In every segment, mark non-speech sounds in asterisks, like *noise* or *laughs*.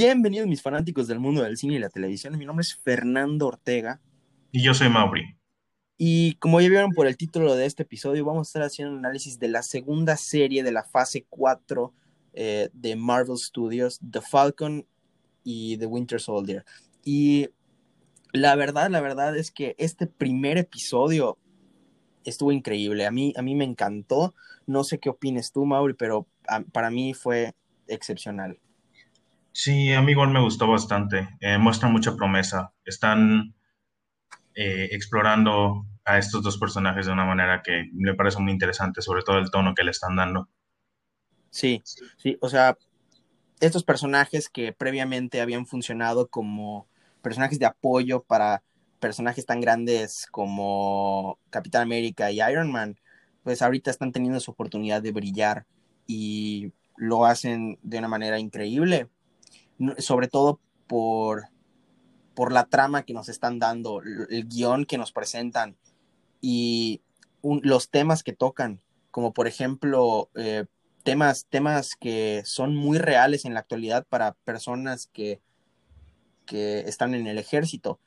Bienvenidos mis fanáticos del mundo del cine y la televisión. Mi nombre es Fernando Ortega. Y yo soy Mauri. Y como ya vieron por el título de este episodio, vamos a estar haciendo un análisis de la segunda serie de la fase 4 eh, de Marvel Studios, The Falcon y The Winter Soldier. Y la verdad, la verdad es que este primer episodio estuvo increíble. A mí, a mí me encantó. No sé qué opines tú, Mauri, pero para mí fue excepcional. Sí, a mí igual me gustó bastante. Eh, muestra mucha promesa. Están eh, explorando a estos dos personajes de una manera que me parece muy interesante, sobre todo el tono que le están dando. Sí, sí, o sea, estos personajes que previamente habían funcionado como personajes de apoyo para personajes tan grandes como Capitán América y Iron Man, pues ahorita están teniendo su oportunidad de brillar y lo hacen de una manera increíble sobre todo por, por la trama que nos están dando, el guion que nos presentan y los temas que tocan, como por ejemplo eh, temas, temas que son muy reales en la actualidad para personas que, que están en el ejército.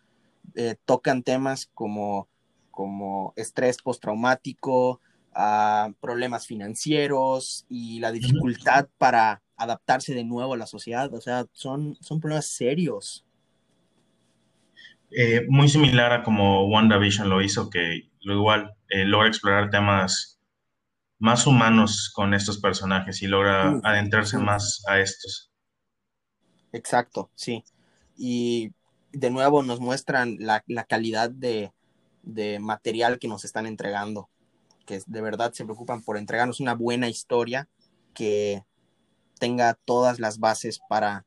Eh, tocan temas como, como estrés postraumático, uh, problemas financieros y la dificultad para adaptarse de nuevo a la sociedad. O sea, son, son problemas serios. Eh, muy similar a como WandaVision lo hizo, que lo igual eh, logra explorar temas más humanos con estos personajes y logra adentrarse más a estos. Exacto, sí. Y de nuevo nos muestran la, calidad de, de, material que nos están entregando, que de verdad se preocupan por entregarnos una buena historia que tenga todas las bases para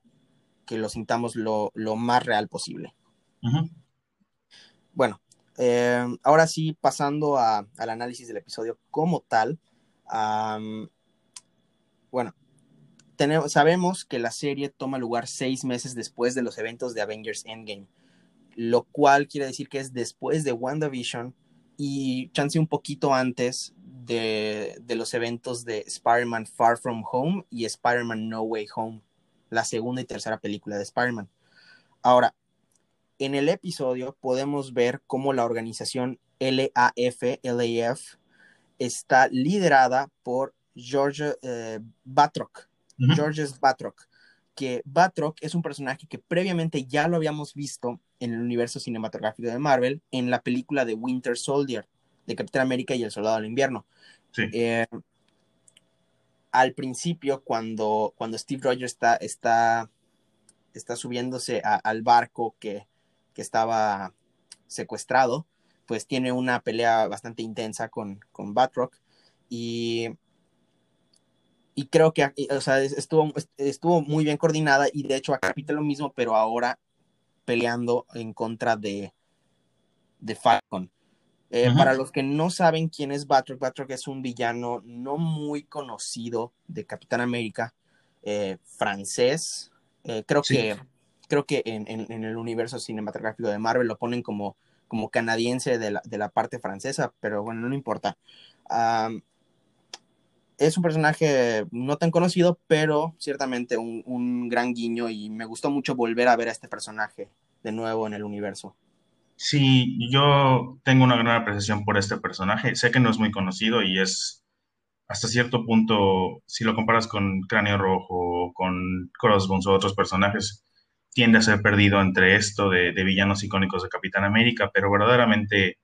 que lo sintamos lo, más real posible. Bueno, eh, ahora sí, pasando al análisis del episodio como tal. bueno, tenemos, sabemos que la serie toma lugar seis meses después de los eventos de Avengers Endgame, lo cual quiere decir que es después de WandaVision y chance un poquito antes de, los eventos de Spider-Man Far From Home y Spider-Man No Way Home, la segunda y tercera película de Spider-Man. Ahora, en el episodio podemos ver cómo la organización LAF, LAF está liderada por George eh, Batroc, Georges Batroc, que Batroc es un personaje que previamente ya lo habíamos visto en el universo cinematográfico de Marvel en la película de Winter Soldier de Capitán América y el Soldado del Invierno. Eh, al principio, cuando, cuando Steve Rogers está, está, está subiéndose al barco que, estaba secuestrado, pues tiene una pelea bastante intensa con, con Batroc y, y creo que estuvo, estuvo muy bien coordinada y de hecho acá repite lo mismo, pero ahora peleando en contra de, de Falcon. Eh, para los que no saben quién es Batroc, Batroc es un villano no muy conocido de Capitán América, eh, francés. Eh, creo, que, creo que en, el universo cinematográfico de Marvel lo ponen como, como canadiense de la, parte francesa, pero bueno, no importa. Es un personaje no tan conocido, pero ciertamente un, un gran guiño y me gustó mucho volver a ver a este personaje de nuevo en el universo. Sí, yo tengo una gran apreciación por este personaje. Sé que no es muy conocido y es hasta cierto punto, si lo comparas con Cráneo Rojo, con Crossbones o otros personajes, tiende a ser perdido entre esto de, villanos icónicos de Capitán América, pero verdaderamente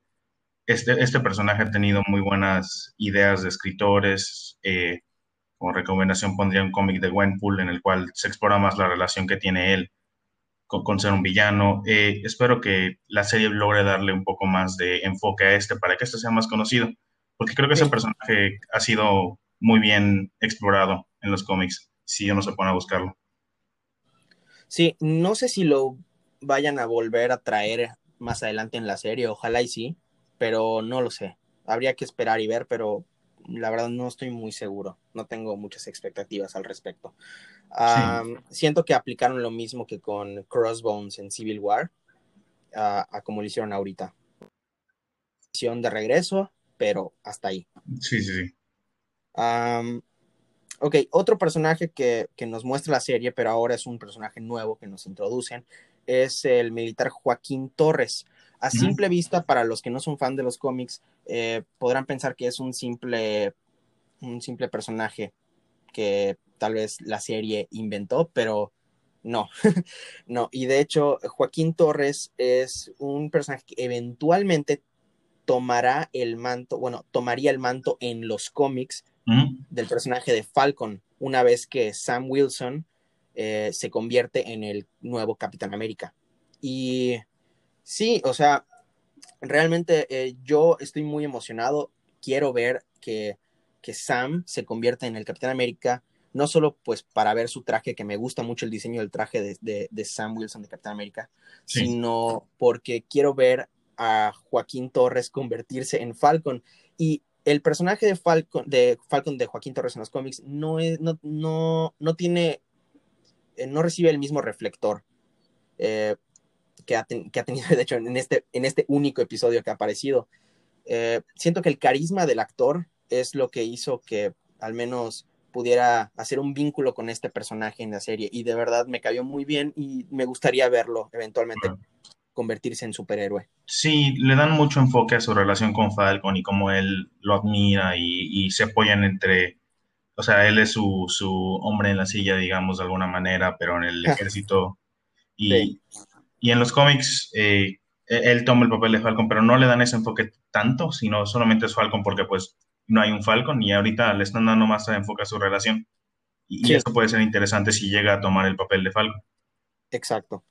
este, este personaje ha tenido muy buenas ideas de escritores. Eh, como recomendación pondría un cómic de Gwenpool en el cual se explora más la relación que tiene él con, ser un villano. Eh, espero que la serie logre darle un poco más de enfoque a este para que este sea más conocido, porque creo que ese personaje ha sido muy bien explorado en los cómics, si uno se pone a buscarlo. Sí, no sé si lo vayan a volver a traer más adelante en la serie, ojalá y sí, pero no lo sé. Habría que esperar y ver, pero la verdad no estoy muy seguro, no tengo muchas expectativas al respecto. Siento que aplicaron lo mismo que con Crossbones en Civil War, a como lo hicieron ahorita. De regreso, pero hasta ahí. Sí, sí, sí. Ok, otro personaje que, que, nos muestra la serie, pero ahora es un personaje nuevo que nos introducen, es el militar Joaquín Torres. A simple vista, para los que no son fan de los cómics, eh, podrán pensar que es un simple, un simple personaje que tal vez la serie inventó, pero no, *laughs* no. Y de hecho, Joaquín Torres es un personaje que eventualmente tomará el manto, bueno, tomaría el manto en los cómics del personaje de Falcon, una vez que Sam Wilson eh, se convierte en el nuevo Capitán América. Y Sí, o sea, realmente eh, yo estoy muy emocionado. Quiero ver que, que, Sam se convierta en el Capitán América, no solo pues para ver su traje, que me gusta mucho el diseño del traje de, de, Sam Wilson de Capitán América, sino porque quiero ver a Joaquín Torres convertirse en Falcon. Y el personaje de Falcon de, Falcon de Joaquín Torres en los cómics no, es, no, no, no tiene, eh, no recibe el mismo reflector. Eh, que ha, tenido, *laughs* de hecho, en este, en este único episodio que ha aparecido. Eh, siento que el carisma del actor es lo que hizo que al menos pudiera hacer un vínculo con este personaje en la serie y de verdad me cayó muy bien y me gustaría verlo eventualmente convertirse en superhéroe. Sí, le dan mucho enfoque a su relación con Falcon y cómo él lo admira y, y se apoyan entre, o sea, él es su, su, hombre en la silla, digamos, de alguna manera, pero en el *laughs* ejército. Y, y en los cómics, eh, e-, él toma el papel de Falcon, pero no le dan ese enfoque tanto, sino solamente es Falcon porque pues no hay un Falcon y ahorita le están dando más enfoque a su relación. Y, eso puede ser interesante si llega a tomar el papel de Falcon. Exacto.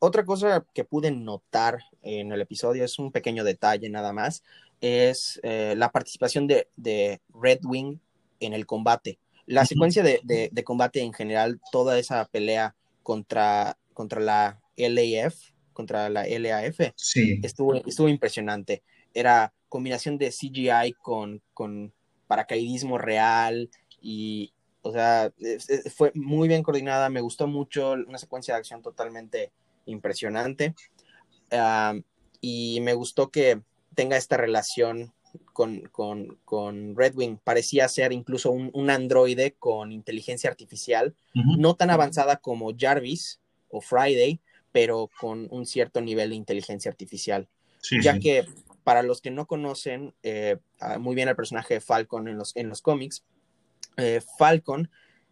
otra cosa que pude notar en el episodio es un pequeño detalle nada más, es eh, la participación de, de, Red Wing en el combate. La secuencia de, de, combate en general, toda esa pelea contra, contra la LAF, contra la LAF, sí. estuvo, estuvo impresionante. Era combinación de CGI con, con paracaidismo real y, o sea, fue muy bien coordinada, me gustó mucho, una secuencia de acción totalmente impresionante. y me gustó que tenga esta relación con, con, con Redwing. Parecía ser incluso un, androide con inteligencia artificial, no tan avanzada como Jarvis o Friday, pero con un cierto nivel de inteligencia artificial. ya que para los que no conocen eh, muy bien el personaje de Falcon en los, en los cómics, eh, Falcon,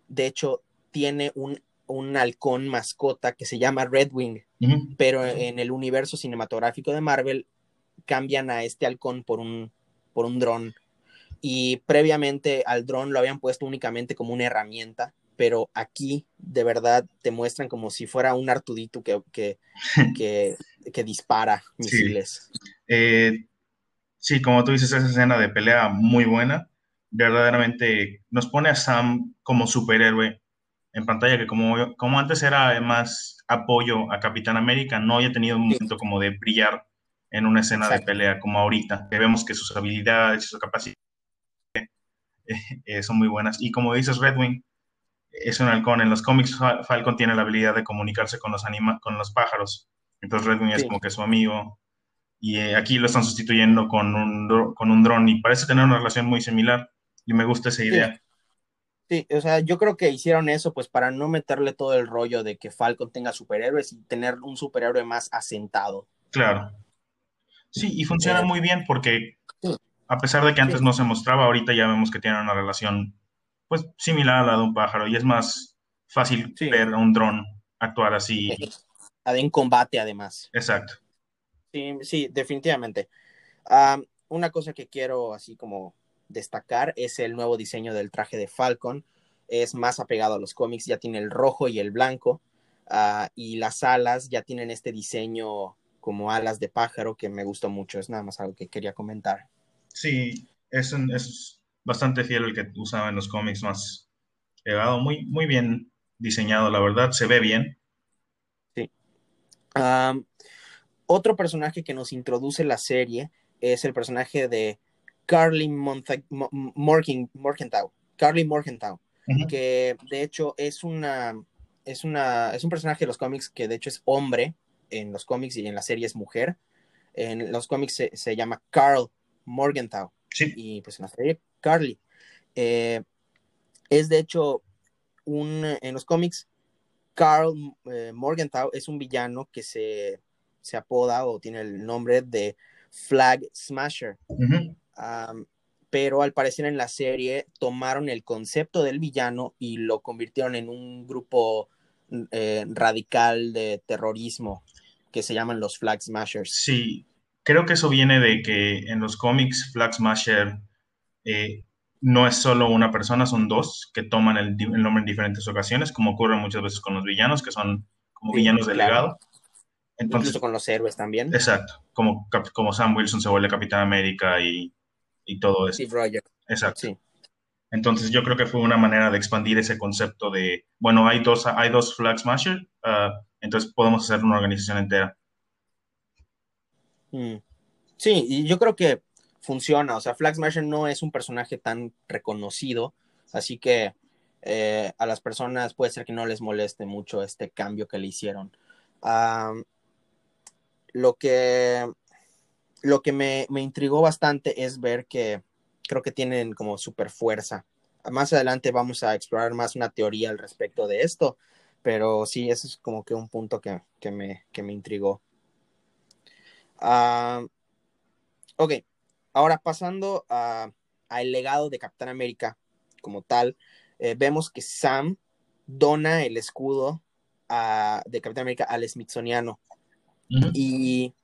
de hecho, tiene un, un, halcón mascota que se llama Redwing, pero en el universo cinematográfico de Marvel cambian a este halcón por un, por un dron. Y previamente al dron lo habían puesto únicamente como una herramienta pero aquí de verdad te muestran como si fuera un Artudito que, que, *laughs* que, dispara misiles. Sí. Eh, sí, como tú dices, esa escena de pelea muy buena, verdaderamente nos pone a Sam como superhéroe en pantalla, que como, como antes era más apoyo a Capitán América, no haya tenido un momento como de brillar en una escena de pelea como ahorita, que vemos que sus habilidades y sus capacidades *laughs* eh, son muy buenas. Y como dices, Redwing, es un halcón. En los cómics Falcon tiene la habilidad de comunicarse con los, anima con los pájaros. Entonces Redwing es como que su amigo. Y eh, aquí lo están sustituyendo con un, con un dron y parece tener una relación muy similar. Y me gusta esa idea. Sí. o sea, yo creo que hicieron eso pues para no meterle todo el rollo de que Falcon tenga superhéroes y tener un superhéroe más asentado. Claro. Sí, y funciona eh, muy bien porque a pesar de que antes no se mostraba, ahorita ya vemos que tienen una relación pues similar a la de un pájaro y es más fácil ver a un dron actuar así. En combate además. Exacto. Sí, sí, definitivamente. una cosa que quiero así como destacar es el nuevo diseño del traje de Falcon. Es más apegado a los cómics, ya tiene el rojo y el blanco. Ah, y las alas ya tienen este diseño como alas de pájaro que me gustó mucho. Es nada más algo que quería comentar. Sí, es, es bastante fiel al que usaba en los cómics más pegado, muy, muy bien diseñado, la verdad, se ve bien. Sí. otro personaje que nos introduce la serie es el personaje de Carly Morgenthau, Carly Morgenthau, que de hecho es una, es una, es un personaje de los cómics que de hecho es hombre en los cómics y en la serie es mujer. En los cómics se, se llama Carl Morgenthau. Sí. Y pues en la serie Carly. Eh, es de hecho un, en los cómics, Carl eh, Morgenthau es un villano que se, se, apoda o tiene el nombre de Flag Smasher. pero al parecer en la serie tomaron el concepto del villano y lo convirtieron en un grupo eh, radical de terrorismo que se llaman los Flag Smashers. Sí, creo que eso viene de que en los cómics Flag Smasher eh, no es solo una persona, son dos que toman el, nombre en diferentes ocasiones, como ocurre muchas veces con los villanos, que son como villanos de legado. Entonces, Incluso con los héroes también. Exacto, como, como Sam Wilson se vuelve Capitán América y, y todo eso. Exacto. Sí. Entonces yo creo que fue una manera de expandir ese concepto de, bueno, hay dos, hay dos Flag Smasher, ah, entonces podemos hacer una organización entera. Mm. Sí, y yo creo que funciona, o sea, Flag Smasher no es un personaje tan reconocido, así que eh, a las personas puede ser que no les moleste mucho este cambio que le hicieron. lo que, lo que me, me intrigó bastante es ver que creo que tienen como super fuerza. Más adelante vamos a explorar más una teoría al respecto de esto, pero sí, ese es como que un punto que, me, me intrigó. Ok, ahora pasando al legado de Capitán América como tal, eh, vemos que Sam dona el escudo de Capitán América al Smithsoniano. y,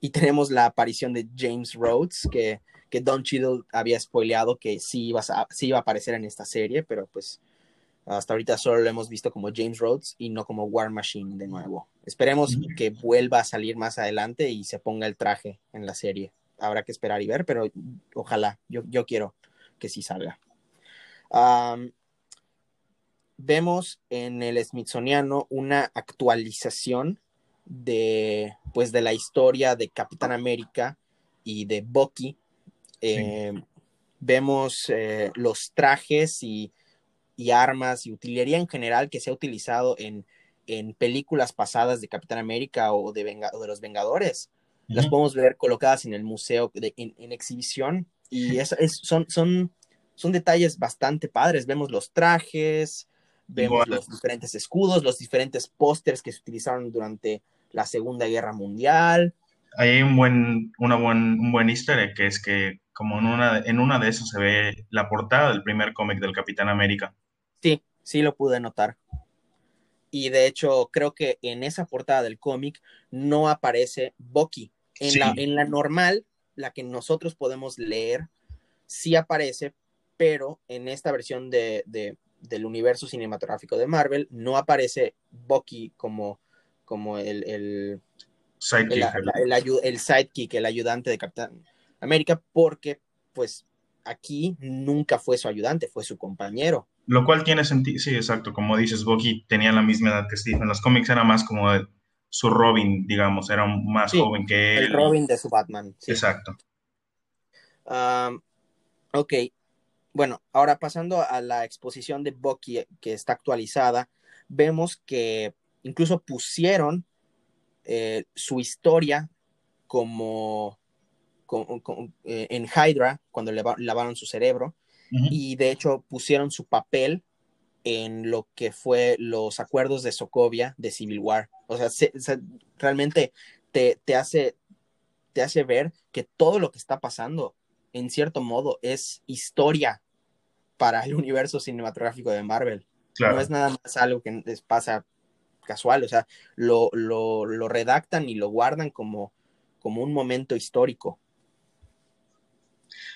y, tenemos la aparición de James Rhodes, que que Don Cheadle había spoileado que sí iba, a, sí iba a aparecer en esta serie, pero pues hasta ahorita solo lo hemos visto como James Rhodes y no como War Machine de nuevo. Esperemos que vuelva a salir más adelante y se ponga el traje en la serie. Habrá que esperar y ver, pero ojalá, yo, yo quiero que sí salga. vemos en el Smithsoniano una actualización de pues de la historia de Capitán América y de Bucky eh, vemos eh, los trajes y, armas y utilería en general que se ha utilizado en, películas pasadas de Capitán América o de, de los Vengadores. Las podemos ver colocadas en el museo en, exhibición y es, son, son, son detalles bastante padres. Vemos los trajes, vemos los diferentes escudos, los diferentes pósters que se utilizaron durante la Segunda Guerra Mundial. Hay un buen, una buen, un buen easter egg que es que como en una, en una de esas se ve la portada del primer cómic del Capitán América. Sí, sí lo pude notar. Y de hecho, creo que en esa portada del cómic no aparece Bucky. En, la, en la normal, la que nosotros podemos leer, sí aparece, pero en esta versión de, del universo cinematográfico de Marvel no aparece Bucky como, como el, el, el sidekick, el ayudante de Capitán América porque pues aquí nunca fue su ayudante, fue su compañero. Lo cual tiene sentido, sí, exacto, como dices, Bucky tenía la misma edad que Steve, en los cómics era más como su Robin, digamos, era más joven que él. El Robin de su Batman. Exacto. ok, bueno, ahora pasando a la exposición de Bucky que está actualizada, vemos que incluso pusieron eh, su historia como eh, en Hydra cuando le lavaron su cerebro y de hecho pusieron su papel en lo que fue los acuerdos de Sokovia de Civil War. O sea, realmente te, te, hace, te hace ver que todo lo que está pasando, en cierto modo, es historia para el universo cinematográfico de Marvel. No es nada más algo que les pasa casual, o sea, lo, lo, lo redactan y lo guardan como, como un momento histórico.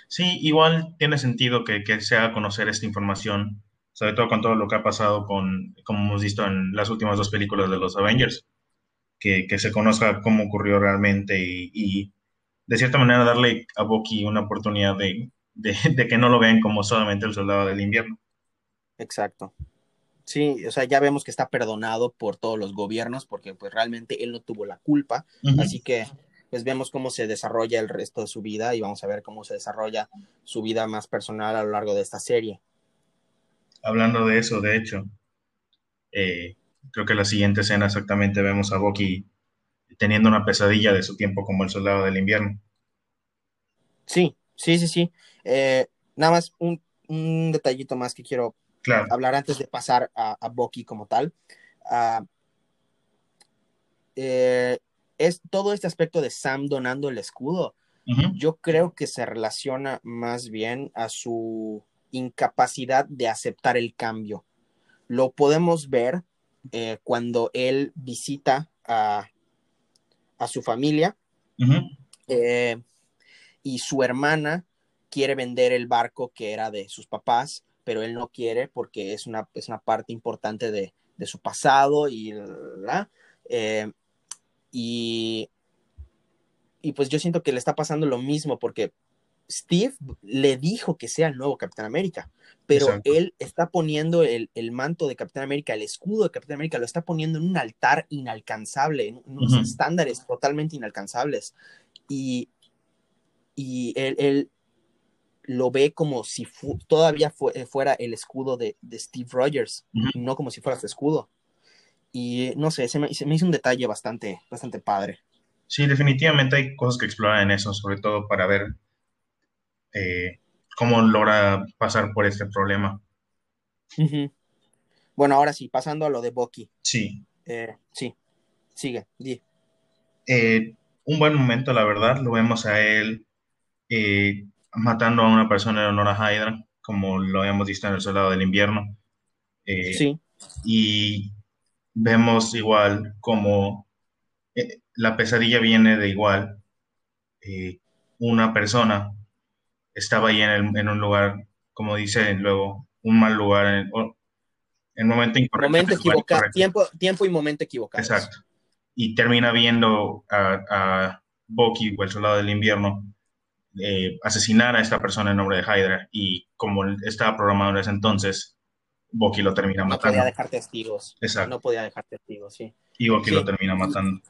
Sí, igual tiene sentido que, se haga conocer esta información, sobre todo con todo lo que ha pasado con, como hemos visto en las últimas dos películas de los Avengers, que, se conozca cómo ocurrió realmente y, de cierta manera darle a Bucky una oportunidad de, que no lo vean como solamente el soldado del invierno. Exacto. Sí, o sea, ya vemos que está perdonado por todos los gobiernos porque pues realmente él no tuvo la culpa, así que pues vemos cómo se desarrolla el resto de su vida y vamos a ver cómo se desarrolla su vida más personal a lo largo de esta serie. Hablando de eso, de hecho, eh, creo que la siguiente escena exactamente vemos a Bucky teniendo una pesadilla de su tiempo como el soldado del invierno. Sí, sí, sí, sí. Eh, nada más un, detallito más que quiero hablar antes de pasar a, a Bucky como tal. Ah, eh, es todo este aspecto de Sam donando el escudo. Yo creo que se relaciona más bien a su incapacidad de aceptar el cambio. Lo podemos ver eh, cuando él visita a, a su familia eh, y su hermana quiere vender el barco que era de sus papás, pero él no quiere porque es una, es una parte importante de, de su pasado y, eh, y, y pues yo siento que le está pasando lo mismo porque Steve le dijo que sea el nuevo Capitán América, pero él está poniendo el, manto de Capitán América, el escudo de Capitán América, lo está poniendo en un altar inalcanzable, en unos estándares totalmente inalcanzables. Y, y él, lo ve como si todavía fuera el escudo de, Steve Rogers, no como si fuera su escudo. Y no sé, se me, se me, hizo un detalle bastante, bastante padre. Sí, definitivamente hay cosas que explorar en eso, sobre todo para ver eh, cómo logra pasar por este problema. Bueno, ahora sí, pasando a lo de Bucky. Sí. Eh, sí, sigue, eh, un buen momento, la verdad, lo vemos a él matando a una persona en honor a Hydra, como lo habíamos visto en El Soldado del Invierno. sí. Y vemos igual como la pesadilla viene de igual una persona estaba ahí en, en un lugar, como dice luego, un mal lugar, en, el momento incorrecto. Momento equivocado, tiempo, tiempo y momento equivocado. Exacto. Y termina viendo a, a Bucky, o el soldado del invierno, eh, asesinar a esta persona en nombre de Hydra. Y como estaba programado en ese entonces, Bucky lo termina matando. No podía dejar testigos. Exacto. No podía dejar testigos, sí. Y Bucky lo termina matando.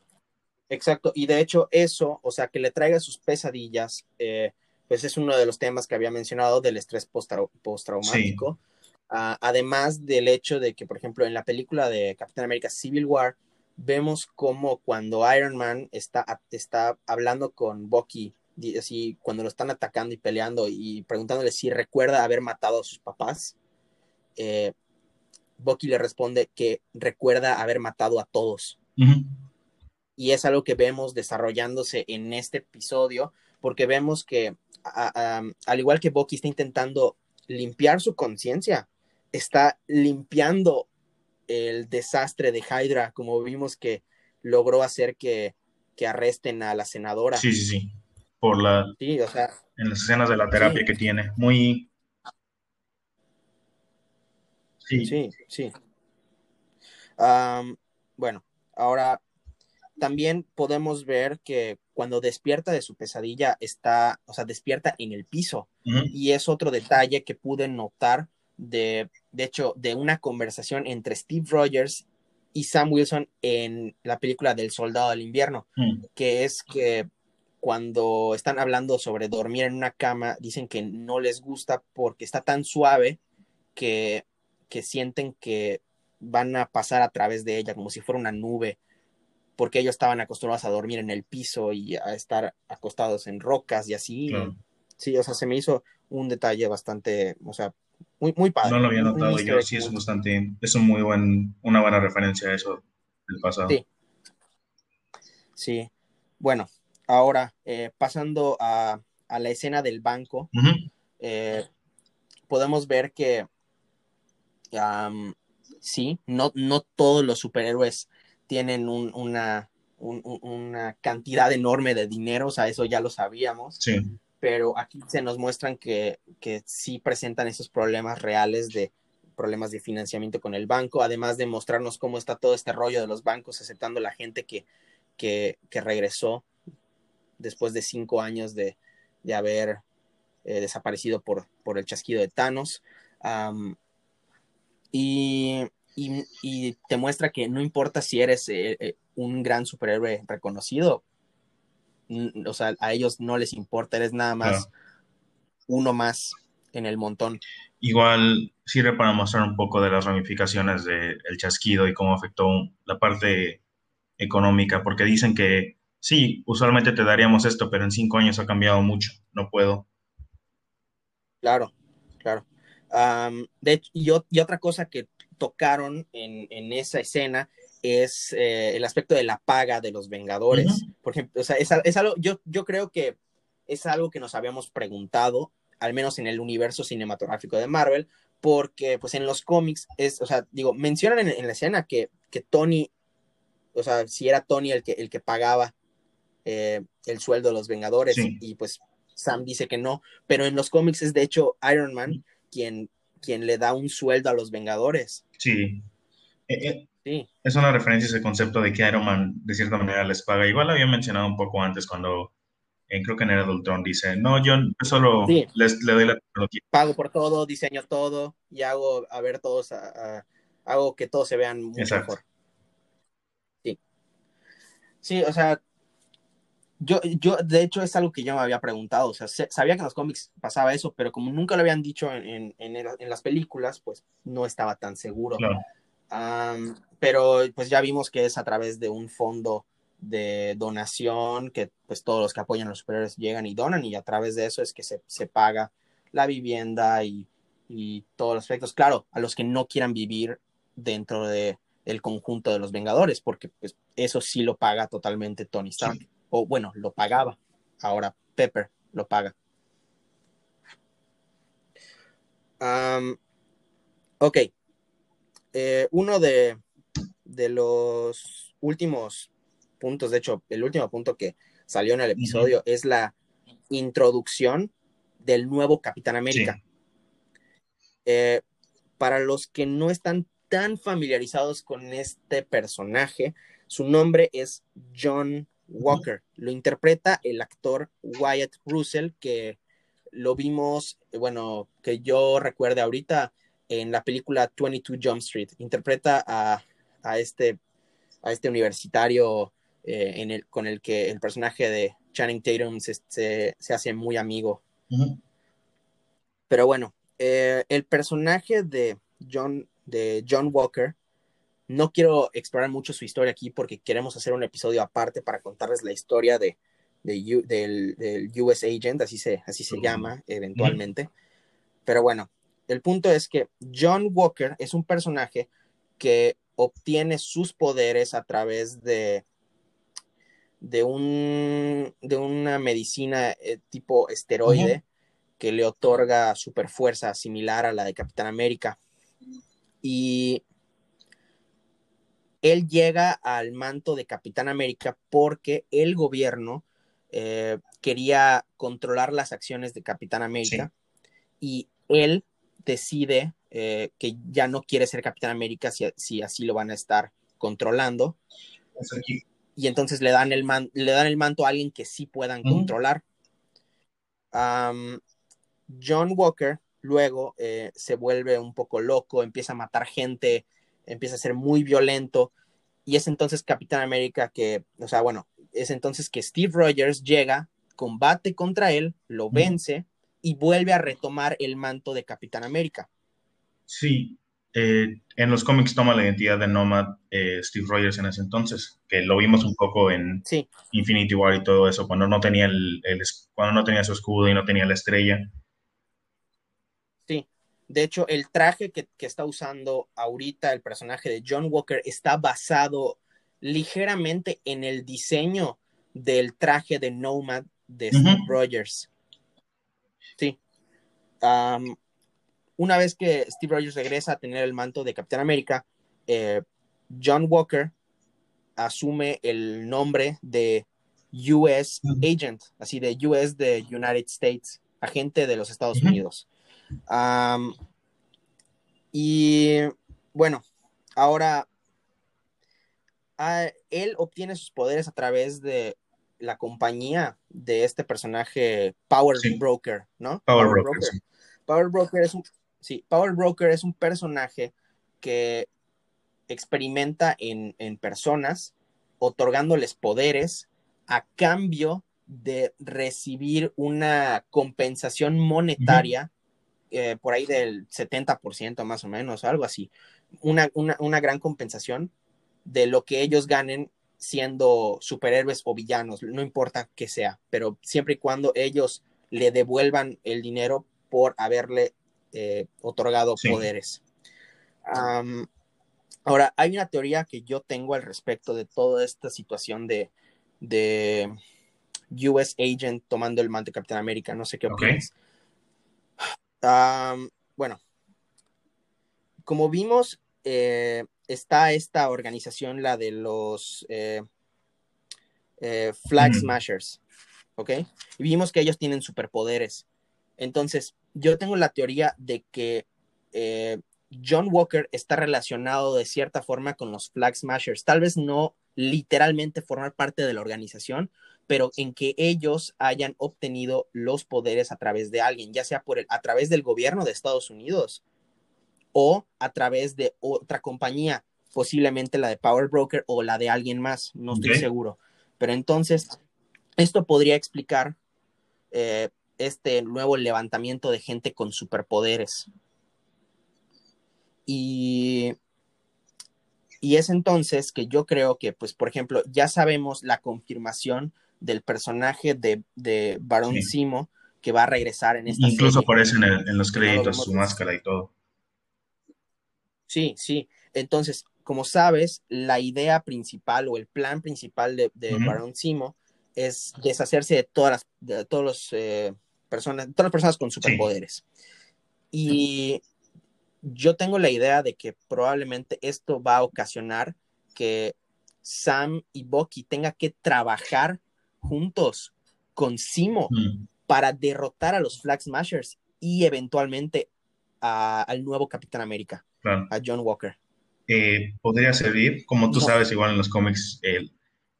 Exacto. Y de hecho, eso, o sea, que le traiga sus pesadillas, eh, pues es uno de los temas que había mencionado del estrés postraumático. Ah, además del hecho de que, por ejemplo, en la película de Capitán América Civil War, vemos como cuando Iron Man está, está hablando con Bucky, así, cuando lo están atacando y peleando y preguntándole si recuerda haber matado a sus papás, eh, Bucky le responde que recuerda haber matado a todos. Y es algo que vemos desarrollándose en este episodio, porque vemos que al igual que Bucky está intentando limpiar su conciencia, está limpiando el desastre de Hydra, como vimos que logró hacer que, arresten a la senadora. Sí, sí, sí. Por la. Sí, o sea. En las escenas de la terapia que tiene. Muy. Sí, sí. sí. bueno, ahora también podemos ver que cuando despierta de su pesadilla está, o sea, despierta en el piso. Y es otro detalle que pude notar de, de hecho, de una conversación entre Steve Rogers y Sam Wilson en la película del Soldado del Invierno, que es que cuando están hablando sobre dormir en una cama, dicen que no les gusta porque está tan suave que, que sienten que van a pasar a través de ella como si fuera una nube porque ellos estaban acostumbrados a dormir en el piso y a estar acostados en rocas y así. Sí, o sea, se me hizo un detalle bastante, o sea, muy, muy padre. No lo había notado yo, sí es bastante, es un muy buen, una buena referencia a eso del pasado. Sí. Sí. Bueno, ahora, eh, pasando a, la escena del banco, eh, podemos ver que sí, no, no todos los superhéroes tienen una, una cantidad enorme de dinero, o sea, eso ya lo sabíamos. Sí. Pero aquí se nos muestran que, que sí presentan esos problemas reales de problemas de financiamiento con el banco, además de mostrarnos cómo está todo este rollo de los bancos aceptando la gente que, que, regresó después de cinco años de, haber eh, desaparecido por, por el chasquido de Thanos. y y, te muestra que no importa si eres eh, eh, un gran superhéroe reconocido, o sea, a ellos no les importa, eres nada más uno más en el montón. Igual sirve para mostrar un poco de las ramificaciones del chasquido y cómo afectó la parte económica, porque dicen que sí, usualmente te daríamos esto, pero en cinco años ha cambiado mucho, no puedo. Claro, claro. de hecho, y, otra cosa que tocaron en, esa escena es eh, el aspecto de la paga de los Vengadores. Por ejemplo, o sea, es, algo, yo, yo creo que es algo que nos habíamos preguntado, al menos en el universo cinematográfico de Marvel, porque pues en los cómics es, o sea, digo, mencionan en, la escena que, que, Tony, o sea, si era Tony el que, el que pagaba eh, el sueldo de los Vengadores y pues Sam dice que no, pero en los cómics es de hecho Iron Man quien, quien le da un sueldo a los Vengadores. Sí. Eh, eh, sí. Es una referencia ese concepto de que Iron Man de cierta manera les paga. Igual lo había mencionado un poco antes cuando creo que en Era Ultron dice, no, yo solo les, le doy la. Pago por todo, diseño todo y hago a ver todos, hago que todos se vean mucho mejor. Sí. Sí, o sea, yo, yo, de hecho, es algo que yo me había preguntado. O sea, sabía que en los cómics pasaba eso, pero como nunca lo habían dicho en, las películas, pues no estaba tan seguro. pero pues ya vimos que es a través de un fondo de donación, que pues todos los que apoyan a los superiores llegan y donan, y a través de eso es que se, paga la vivienda y, todos los aspectos. Claro, a los que no quieran vivir dentro de el conjunto de los Vengadores, porque pues eso sí lo paga totalmente Tony Stark o bueno, lo pagaba. Ahora Pepper lo paga. ok. Eh, uno de, de, los últimos puntos, de hecho, el último punto que salió en el episodio es la introducción del nuevo Capitán América. Eh, para los que no están tan familiarizados con este personaje, su nombre es John Walker. Lo interpreta el actor Wyatt Russell, que lo vimos, bueno, que yo recuerde ahorita en la película 22 Jump Street. Interpreta a, este, a este universitario eh, en el, con el que el personaje de Channing Tatum se, hace muy amigo. Pero bueno, eh, el personaje de John, de John Walker no quiero explorar mucho su historia aquí porque queremos hacer un episodio aparte para contarles la historia de, del, US Agent, así se, así se llama eventualmente. Pero bueno, el punto es que John Walker es un personaje que obtiene sus poderes a través de, de, un, de una medicina eh, tipo esteroide que le otorga super fuerza similar a la de Capitán América. Y él llega al manto de Capitán América porque el gobierno eh, quería controlar las acciones de Capitán América y él decide eh, que ya no quiere ser Capitán América si, así lo van a estar controlando. Y entonces le dan, el le dan el manto a alguien que sí puedan controlar. John Walker luego eh, se vuelve un poco loco, empieza a matar gente, empieza a ser muy violento y es entonces Capitán América que, o sea, bueno, es entonces que Steve Rogers llega, combate contra él, lo vence y vuelve a retomar el manto de Capitán América. Sí, eh, en los cómics toma la identidad de Nomad eh, Steve Rogers en ese entonces, que lo vimos un poco en Infinity War y todo eso, cuando no tenía el, cuando no tenía su escudo y no tenía la estrella. De hecho, el traje que, está usando ahorita el personaje de John Walker está basado ligeramente en el diseño del traje de Nomad de Steve Rogers. Sí. una vez que Steve Rogers regresa a tener el manto de Capitán América, eh, John Walker asume el nombre de US Agent, así de US de United States, agente de los Estados Unidos y bueno, ahora él obtiene sus poderes a través de la compañía de este personaje Power Broker, ¿no? Power, Broker. Power Broker es un, sí, Power Broker es un personaje que experimenta en, personas, otorgándoles poderes a cambio de recibir una compensación monetaria eh, por ahí del 70% más o menos, algo así. Una, una, gran compensación de lo que ellos ganen siendo superhéroes o villanos, no importa qué sea, pero siempre y cuando ellos le devuelvan el dinero por haberle eh, otorgado poderes. ahora, hay una teoría que yo tengo al respecto de toda esta situación de, de US Agent tomando el manto de Capitán América. No sé qué opinas. Bueno, como vimos, eh, está esta organización, la de los eh, eh, Flag Smashers, ¿ok? Y vimos que ellos tienen superpoderes. Entonces, yo tengo la teoría de que John Walker está relacionado de cierta forma con los Flag Smashers. Tal vez no literalmente formar parte de la organización, pero en que ellos hayan obtenido los poderes a través de alguien, ya sea por el, a través del gobierno de Estados Unidos o a través de otra compañía, posiblemente la de Power Broker o la de alguien más, no estoy seguro. Pero entonces, esto podría explicar eh, este nuevo levantamiento de gente con superpoderes. Y, y es entonces que yo creo que, pues, por ejemplo, ya sabemos la confirmación del personaje de, de Barón Simo que va a regresar en esta Incluso aparece en, los créditos su máscara y todo. Sí, sí. Entonces, como sabes, la idea principal o el plan principal de, de Barón Simo es deshacerse de todas las, de todos los, eh, personas, todas las personas con superpoderes. Y yo tengo la idea de que probablemente esto va a ocasionar que Sam y Bucky tengan que trabajar juntos con Simo mm. para derrotar a los Flag Smashers y eventualmente al nuevo Capitán América, a John Walker. Eh, podría servir, como tú sabes, igual en los cómics,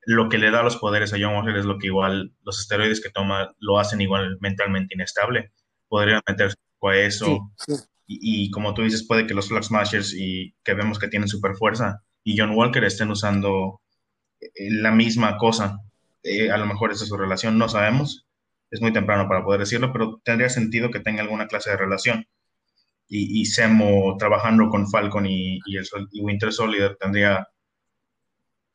lo que le da los poderes a John Walker es lo que igual los esteroides que toma lo hacen igual mentalmente inestable. Podría meterse a eso. Y, como tú dices, puede que los Flag Smashers y que vemos que tienen super fuerza y John Walker estén usando eh, la misma cosa eh, a lo mejor esa es su relación, no sabemos, es muy temprano para poder decirlo, pero tendría sentido que tenga alguna clase de relación. Y, y Semo trabajando con Falcon y, el, Winter Soldier tendría,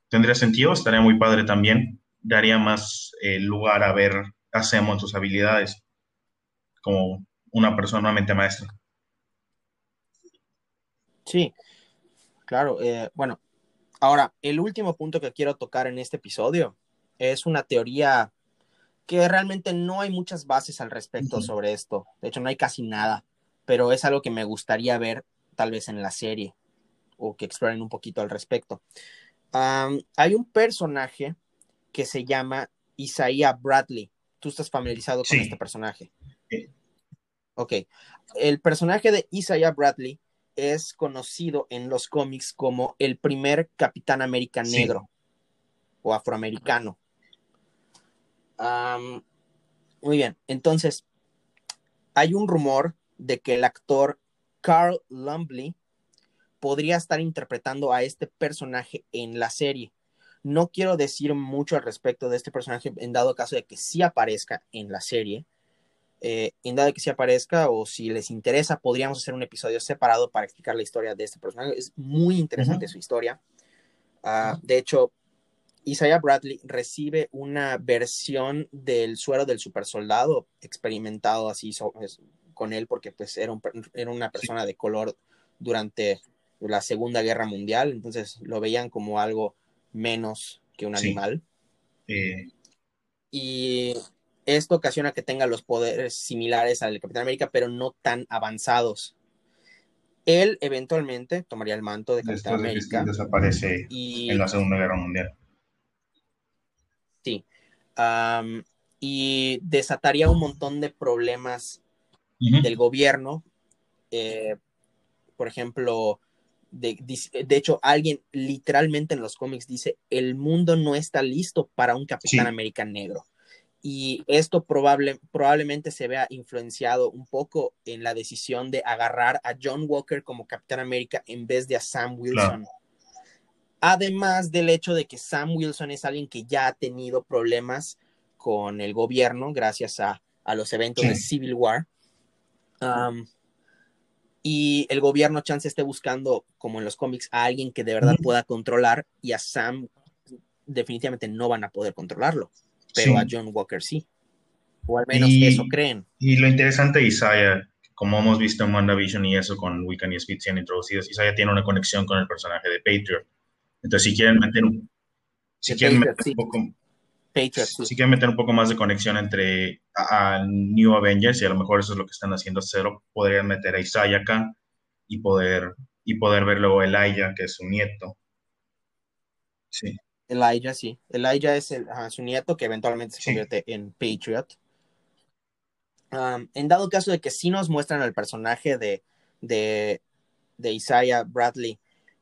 tendría sentido, estaría muy padre también, daría más eh, lugar a ver a Semo en sus habilidades como una persona, mente maestra. Sí, claro. Eh, bueno, ahora, el último punto que quiero tocar en este episodio es una teoría que realmente no hay muchas bases al respecto sobre esto. De hecho, no hay casi nada, pero es algo que me gustaría ver tal vez en la serie o que exploren un poquito al respecto. hay un personaje que se llama Isaiah Bradley. ¿Tú estás familiarizado con este personaje? Sí. Ok. El personaje de Isaiah Bradley es conocido en los cómics como el primer Capitán América negro o afroamericano muy bien, entonces, hay un rumor de que el actor Carl Lumbly podría estar interpretando a este personaje en la serie. No quiero decir mucho al respecto de este personaje en dado caso de que sí aparezca en la serie. Eh, en dado que sí aparezca o si les interesa, podríamos hacer un episodio separado para explicar la historia de este personaje. Es muy interesante su historia. Ah, de hecho, Isaiah Bradley recibe una versión del suero del supersoldado experimentado así con él porque pues era, era una persona de color durante la Segunda Guerra Mundial, entonces lo veían como algo menos que un animal. Y esto ocasiona que tenga los poderes similares al Capitán América, pero no tan avanzados. Él eventualmente tomaría el manto de Capitán América. desaparece en la Segunda Guerra Mundial. Sí. y desataría un montón de problemas del gobierno. Eh, por ejemplo, de, hecho, alguien literalmente en los cómics dice, el mundo no está listo para un Capitán América negro. Y esto probable, probablemente se vea influenciado un poco en la decisión de agarrar a John Walker como Capitán América en vez de a Sam Wilson. Además del hecho de que Sam Wilson es alguien que ya ha tenido problemas con el gobierno gracias a, los eventos de Civil War. y el gobierno chance esté buscando, como en los cómics, a alguien que de verdad pueda controlar y a Sam definitivamente no van a poder controlarlo, pero a John Walker sí. O al menos eso creen. Y lo interesante, Isaiah, como hemos visto en WandaVision y eso con Wiccan y Speed siendo introducidos, Isaiah tiene una conexión con el personaje de Patriot. Entonces, si quieren meter un, si quieren meter un poco, si quieren meter un poco más de conexión entre a, New Avengers y a lo mejor eso es lo que están haciendo cero, podrían meter a Isaiah acá y poder y poder ver luego a Elijah, que es su nieto. Sí. Elijah, sí. Elijah es su nieto que eventualmente se convierte en Patriot. en dado caso de que sí nos muestran el personaje de, de, Isaiah Bradley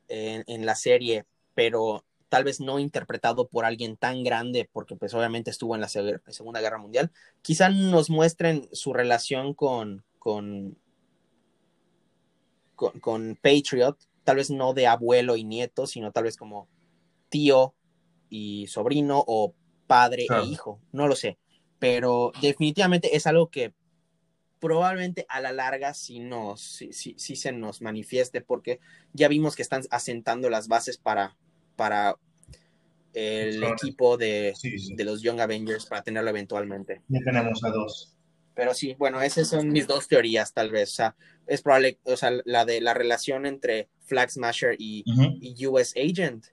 en, la serie, pero tal vez no interpretado por alguien tan grande, porque pues obviamente estuvo en la Segunda Guerra Mundial, quizá nos muestren su relación con, con, con, Patriot, tal vez no de abuelo y nieto, sino tal vez como tío y sobrino o padre e hijo, no lo sé, pero definitivamente es algo que probablemente a la larga sí, nos, sí, sí, se nos manifieste porque ya vimos que están asentando las bases para, para el equipo de, de, los Young Avengers para tenerlo eventualmente. Ya tenemos a dos. Pero sí, bueno, esas son mis dos teorías, tal vez. O sea, es probable, o sea, la de la relación entre Flag Smasher y, US Agent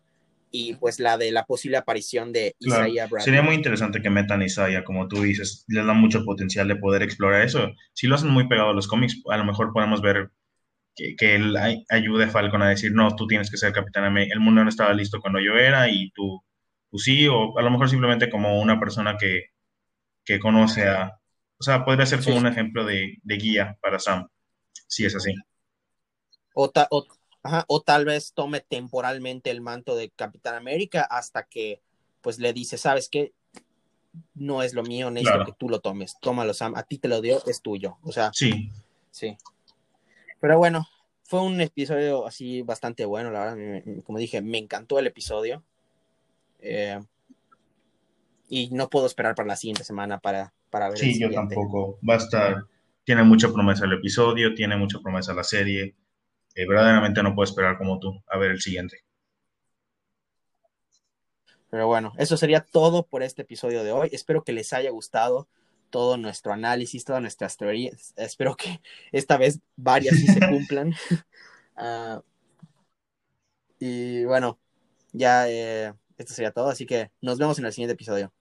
y pues la de la posible aparición de Isaiah Bradley. Sería muy interesante que metan a Isaiah, como tú dices, les da mucho potencial de poder explorar eso. Si lo hacen muy pegado a los cómics, a lo mejor podemos ver que, que él ayude a Falcon a decir, no, tú tienes que ser Capitán América, el mundo no estaba listo cuando yo era y tú, tú sí, o a lo mejor simplemente como una persona que, que conoce a... O sea, podría ser como un ejemplo de, de guía para Sam si es así. O, o, tal vez tome temporalmente el manto de Capitán América hasta que pues le dice, sabes qué, no es lo mío, necesito que tú lo tomes, tómalo Sam, a ti te lo dio, es tuyo. O sea, sí. Sí. Pero bueno, fue un episodio así bastante bueno, la verdad, como dije, me encantó el episodio. Eh, y no puedo esperar para la siguiente semana para, para ver. Sí, yo tampoco. Va a estar tiene mucha promesa el episodio, tiene mucha promesa la serie. Eh, verdaderamente no puedo esperar como tú a ver el siguiente. Pero bueno, eso sería todo por este episodio de hoy. Espero que les haya gustado todo nuestro análisis, todas nuestras teorías. *laughs* Espero que esta vez varias sí se *laughs* cumplan. *laughs* Ah, y bueno, ya eh, esto sería todo, así que nos vemos en el siguiente episodio.